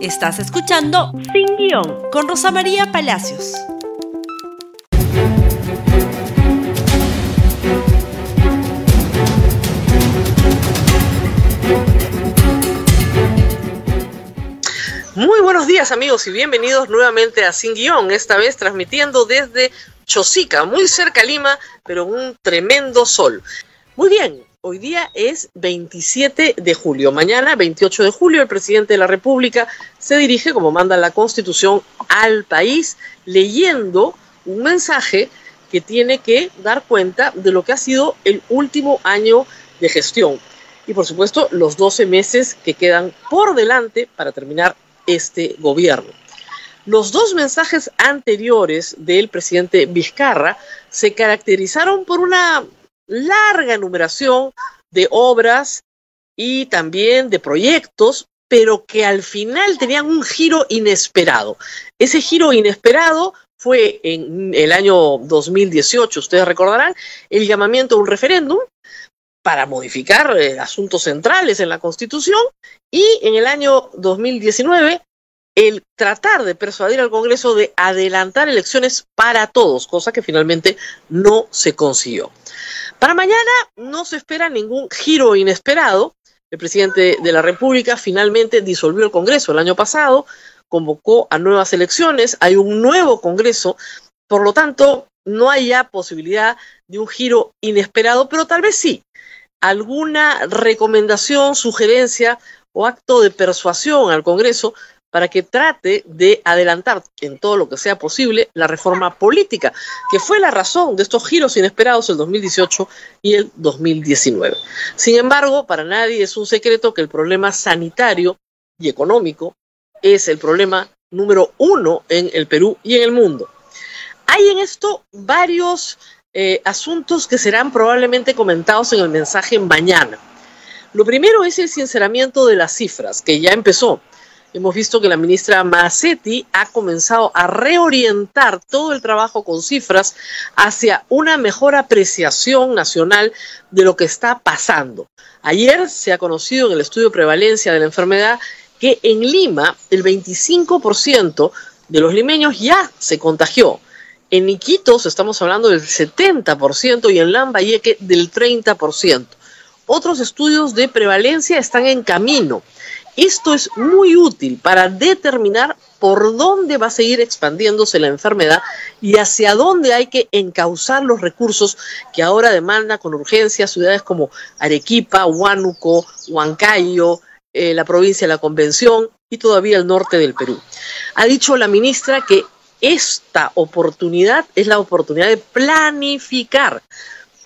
Estás escuchando Sin Guión con Rosa María Palacios. Muy buenos días amigos y bienvenidos nuevamente a Sin Guión, esta vez transmitiendo desde Chosica, muy cerca a Lima, pero un tremendo sol. Muy bien, Hoy día es 27 de julio. Mañana, 28 de julio, el presidente de la República se dirige, como manda la Constitución, al país leyendo un mensaje que tiene que dar cuenta de lo que ha sido el último año de gestión. Y por supuesto, los 12 meses que quedan por delante para terminar este gobierno. Los dos mensajes anteriores del presidente Vizcarra se caracterizaron por una larga enumeración de obras y también de proyectos, pero que al final tenían un giro inesperado. Ese giro inesperado fue en el año 2018, ustedes recordarán, el llamamiento a un referéndum para modificar eh, asuntos centrales en la Constitución y en el año 2019 el tratar de persuadir al Congreso de adelantar elecciones para todos, cosa que finalmente no se consiguió. Para mañana no se espera ningún giro inesperado. El presidente de la República finalmente disolvió el Congreso el año pasado, convocó a nuevas elecciones, hay un nuevo Congreso, por lo tanto, no hay ya posibilidad de un giro inesperado, pero tal vez sí alguna recomendación, sugerencia o acto de persuasión al Congreso para que trate de adelantar en todo lo que sea posible la reforma política, que fue la razón de estos giros inesperados el 2018 y el 2019. Sin embargo, para nadie es un secreto que el problema sanitario y económico es el problema número uno en el Perú y en el mundo. Hay en esto varios eh, asuntos que serán probablemente comentados en el mensaje mañana. Lo primero es el sinceramiento de las cifras, que ya empezó hemos visto que la ministra Macetti ha comenzado a reorientar todo el trabajo con cifras hacia una mejor apreciación nacional de lo que está pasando. Ayer se ha conocido en el estudio de prevalencia de la enfermedad que en Lima el 25% de los limeños ya se contagió. En Iquitos estamos hablando del 70% y en Lambayeque del 30%. Otros estudios de prevalencia están en camino. Esto es muy útil para determinar por dónde va a seguir expandiéndose la enfermedad y hacia dónde hay que encauzar los recursos que ahora demanda con urgencia ciudades como Arequipa, Huánuco, Huancayo, eh, la provincia de la Convención y todavía el norte del Perú. Ha dicho la ministra que esta oportunidad es la oportunidad de planificar.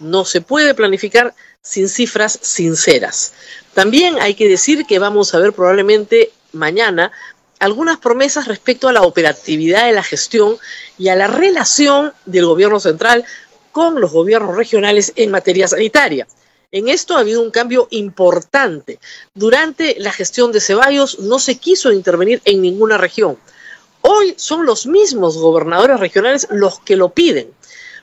No se puede planificar sin cifras sinceras. También hay que decir que vamos a ver probablemente mañana algunas promesas respecto a la operatividad de la gestión y a la relación del gobierno central con los gobiernos regionales en materia sanitaria. En esto ha habido un cambio importante. Durante la gestión de Ceballos no se quiso intervenir en ninguna región. Hoy son los mismos gobernadores regionales los que lo piden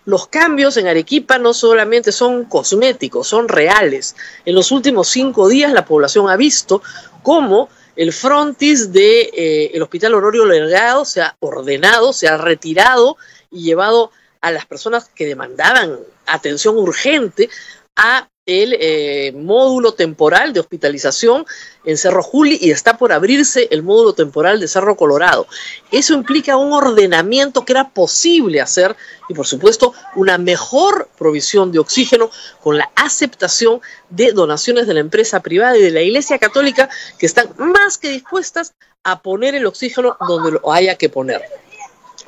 los cambios en Arequipa no solamente son cosméticos, son reales. En los últimos cinco días la población ha visto cómo el frontis del de, eh, Hospital Ororio Delgado se ha ordenado, se ha retirado y llevado a las personas que demandaban atención urgente a el eh, módulo temporal de hospitalización en Cerro Juli y está por abrirse el módulo temporal de Cerro Colorado. Eso implica un ordenamiento que era posible hacer y por supuesto una mejor provisión de oxígeno con la aceptación de donaciones de la empresa privada y de la Iglesia Católica que están más que dispuestas a poner el oxígeno donde lo haya que poner.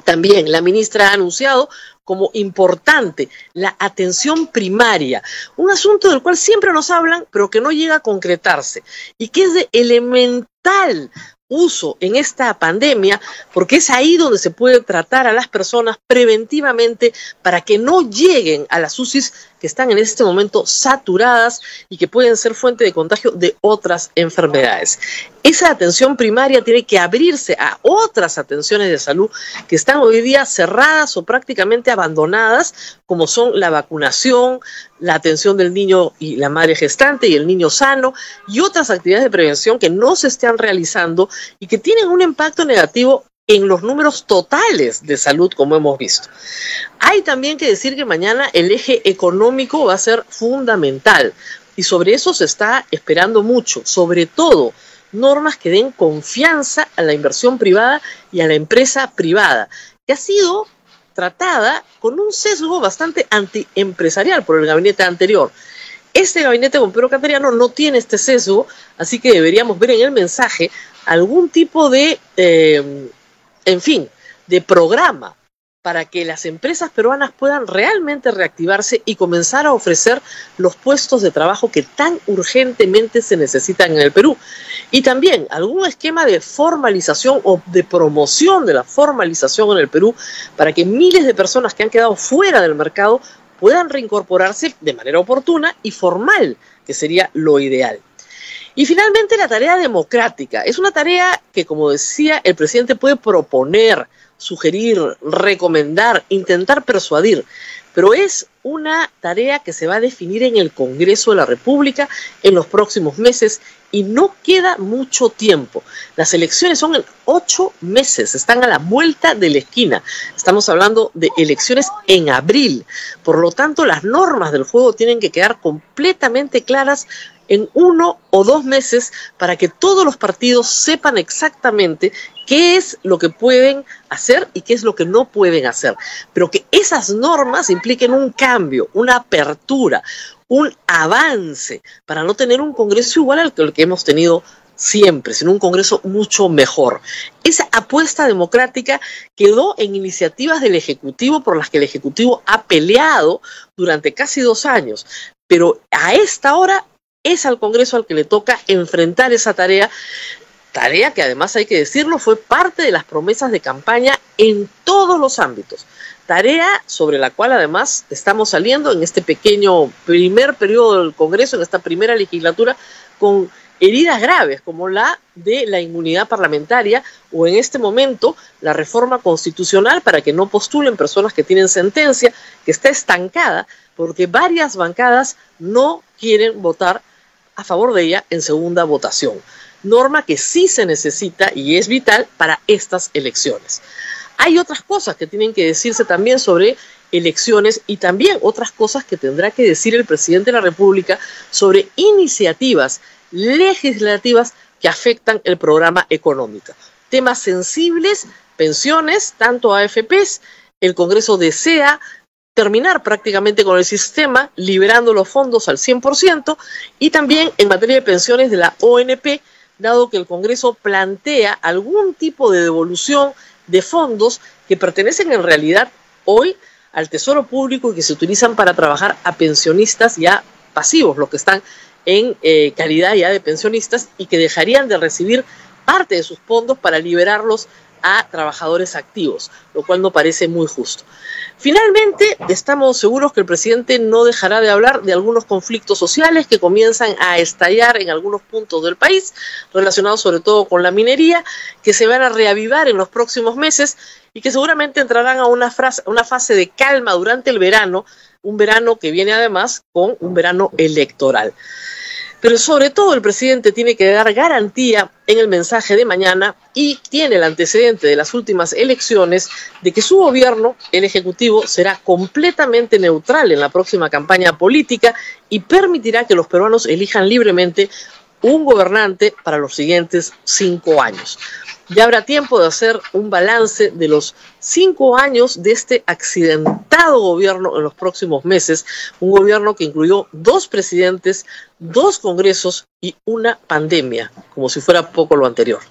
También la ministra ha anunciado como importante la atención primaria, un asunto del cual siempre nos hablan, pero que no llega a concretarse y que es de elemental uso en esta pandemia, porque es ahí donde se puede tratar a las personas preventivamente para que no lleguen a las UCIs que están en este momento saturadas y que pueden ser fuente de contagio de otras enfermedades. Esa atención primaria tiene que abrirse a otras atenciones de salud que están hoy día cerradas o prácticamente abandonadas, como son la vacunación, la atención del niño y la madre gestante y el niño sano y otras actividades de prevención que no se están realizando y que tienen un impacto negativo en los números totales de salud, como hemos visto. Hay también que decir que mañana el eje económico va a ser fundamental y sobre eso se está esperando mucho, sobre todo normas que den confianza a la inversión privada y a la empresa privada, que ha sido tratada con un sesgo bastante antiempresarial por el gabinete anterior. Este gabinete con Pedro Cateriano no tiene este sesgo, así que deberíamos ver en el mensaje algún tipo de eh, en fin, de programa para que las empresas peruanas puedan realmente reactivarse y comenzar a ofrecer los puestos de trabajo que tan urgentemente se necesitan en el Perú. Y también algún esquema de formalización o de promoción de la formalización en el Perú para que miles de personas que han quedado fuera del mercado puedan reincorporarse de manera oportuna y formal, que sería lo ideal. Y finalmente la tarea democrática. Es una tarea que, como decía, el presidente puede proponer, sugerir, recomendar, intentar persuadir, pero es una tarea que se va a definir en el Congreso de la República en los próximos meses y no queda mucho tiempo. Las elecciones son en ocho meses, están a la vuelta de la esquina. Estamos hablando de elecciones en abril. Por lo tanto, las normas del juego tienen que quedar completamente claras en uno o dos meses para que todos los partidos sepan exactamente qué es lo que pueden hacer y qué es lo que no pueden hacer. Pero que esas normas impliquen un cambio, una apertura, un avance para no tener un Congreso igual al que, que hemos tenido siempre, sino un Congreso mucho mejor. Esa apuesta democrática quedó en iniciativas del Ejecutivo por las que el Ejecutivo ha peleado durante casi dos años, pero a esta hora es al Congreso al que le toca enfrentar esa tarea, tarea que además hay que decirlo fue parte de las promesas de campaña en todos los ámbitos. Tarea sobre la cual además estamos saliendo en este pequeño primer periodo del Congreso, en esta primera legislatura, con heridas graves como la de la inmunidad parlamentaria o en este momento la reforma constitucional para que no postulen personas que tienen sentencia, que está estancada porque varias bancadas no quieren votar a favor de ella en segunda votación, norma que sí se necesita y es vital para estas elecciones. Hay otras cosas que tienen que decirse también sobre elecciones y también otras cosas que tendrá que decir el presidente de la República sobre iniciativas legislativas que afectan el programa económico. Temas sensibles, pensiones, tanto AFPs, el Congreso desea terminar prácticamente con el sistema, liberando los fondos al 100%, y también en materia de pensiones de la ONP, dado que el Congreso plantea algún tipo de devolución de fondos que pertenecen en realidad hoy al Tesoro Público y que se utilizan para trabajar a pensionistas ya pasivos, los que están en eh, calidad ya de pensionistas y que dejarían de recibir parte de sus fondos para liberarlos a trabajadores activos, lo cual no parece muy justo. Finalmente, estamos seguros que el presidente no dejará de hablar de algunos conflictos sociales que comienzan a estallar en algunos puntos del país, relacionados sobre todo con la minería, que se van a reavivar en los próximos meses y que seguramente entrarán a una, una fase de calma durante el verano, un verano que viene además con un verano electoral. Pero sobre todo el presidente tiene que dar garantía en el mensaje de mañana y tiene el antecedente de las últimas elecciones de que su gobierno, el Ejecutivo, será completamente neutral en la próxima campaña política y permitirá que los peruanos elijan libremente un gobernante para los siguientes cinco años. Ya habrá tiempo de hacer un balance de los cinco años de este accidentado gobierno en los próximos meses, un gobierno que incluyó dos presidentes, dos congresos y una pandemia, como si fuera poco lo anterior.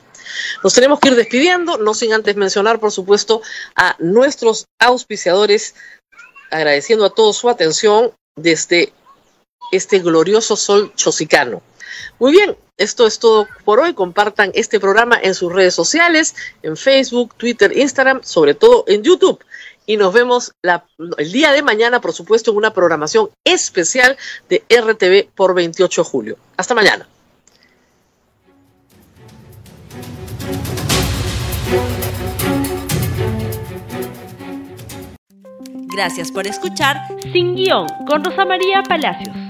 Nos tenemos que ir despidiendo, no sin antes mencionar, por supuesto, a nuestros auspiciadores, agradeciendo a todos su atención desde este glorioso sol chosicano. Muy bien, esto es todo por hoy. Compartan este programa en sus redes sociales, en Facebook, Twitter, Instagram, sobre todo en YouTube. y nos vemos el día de mañana, por supuesto, en una programación especial de RTV por 28 de julio. Hasta mañana. Gracias por escuchar Sin Guión con Rosa María Palacios.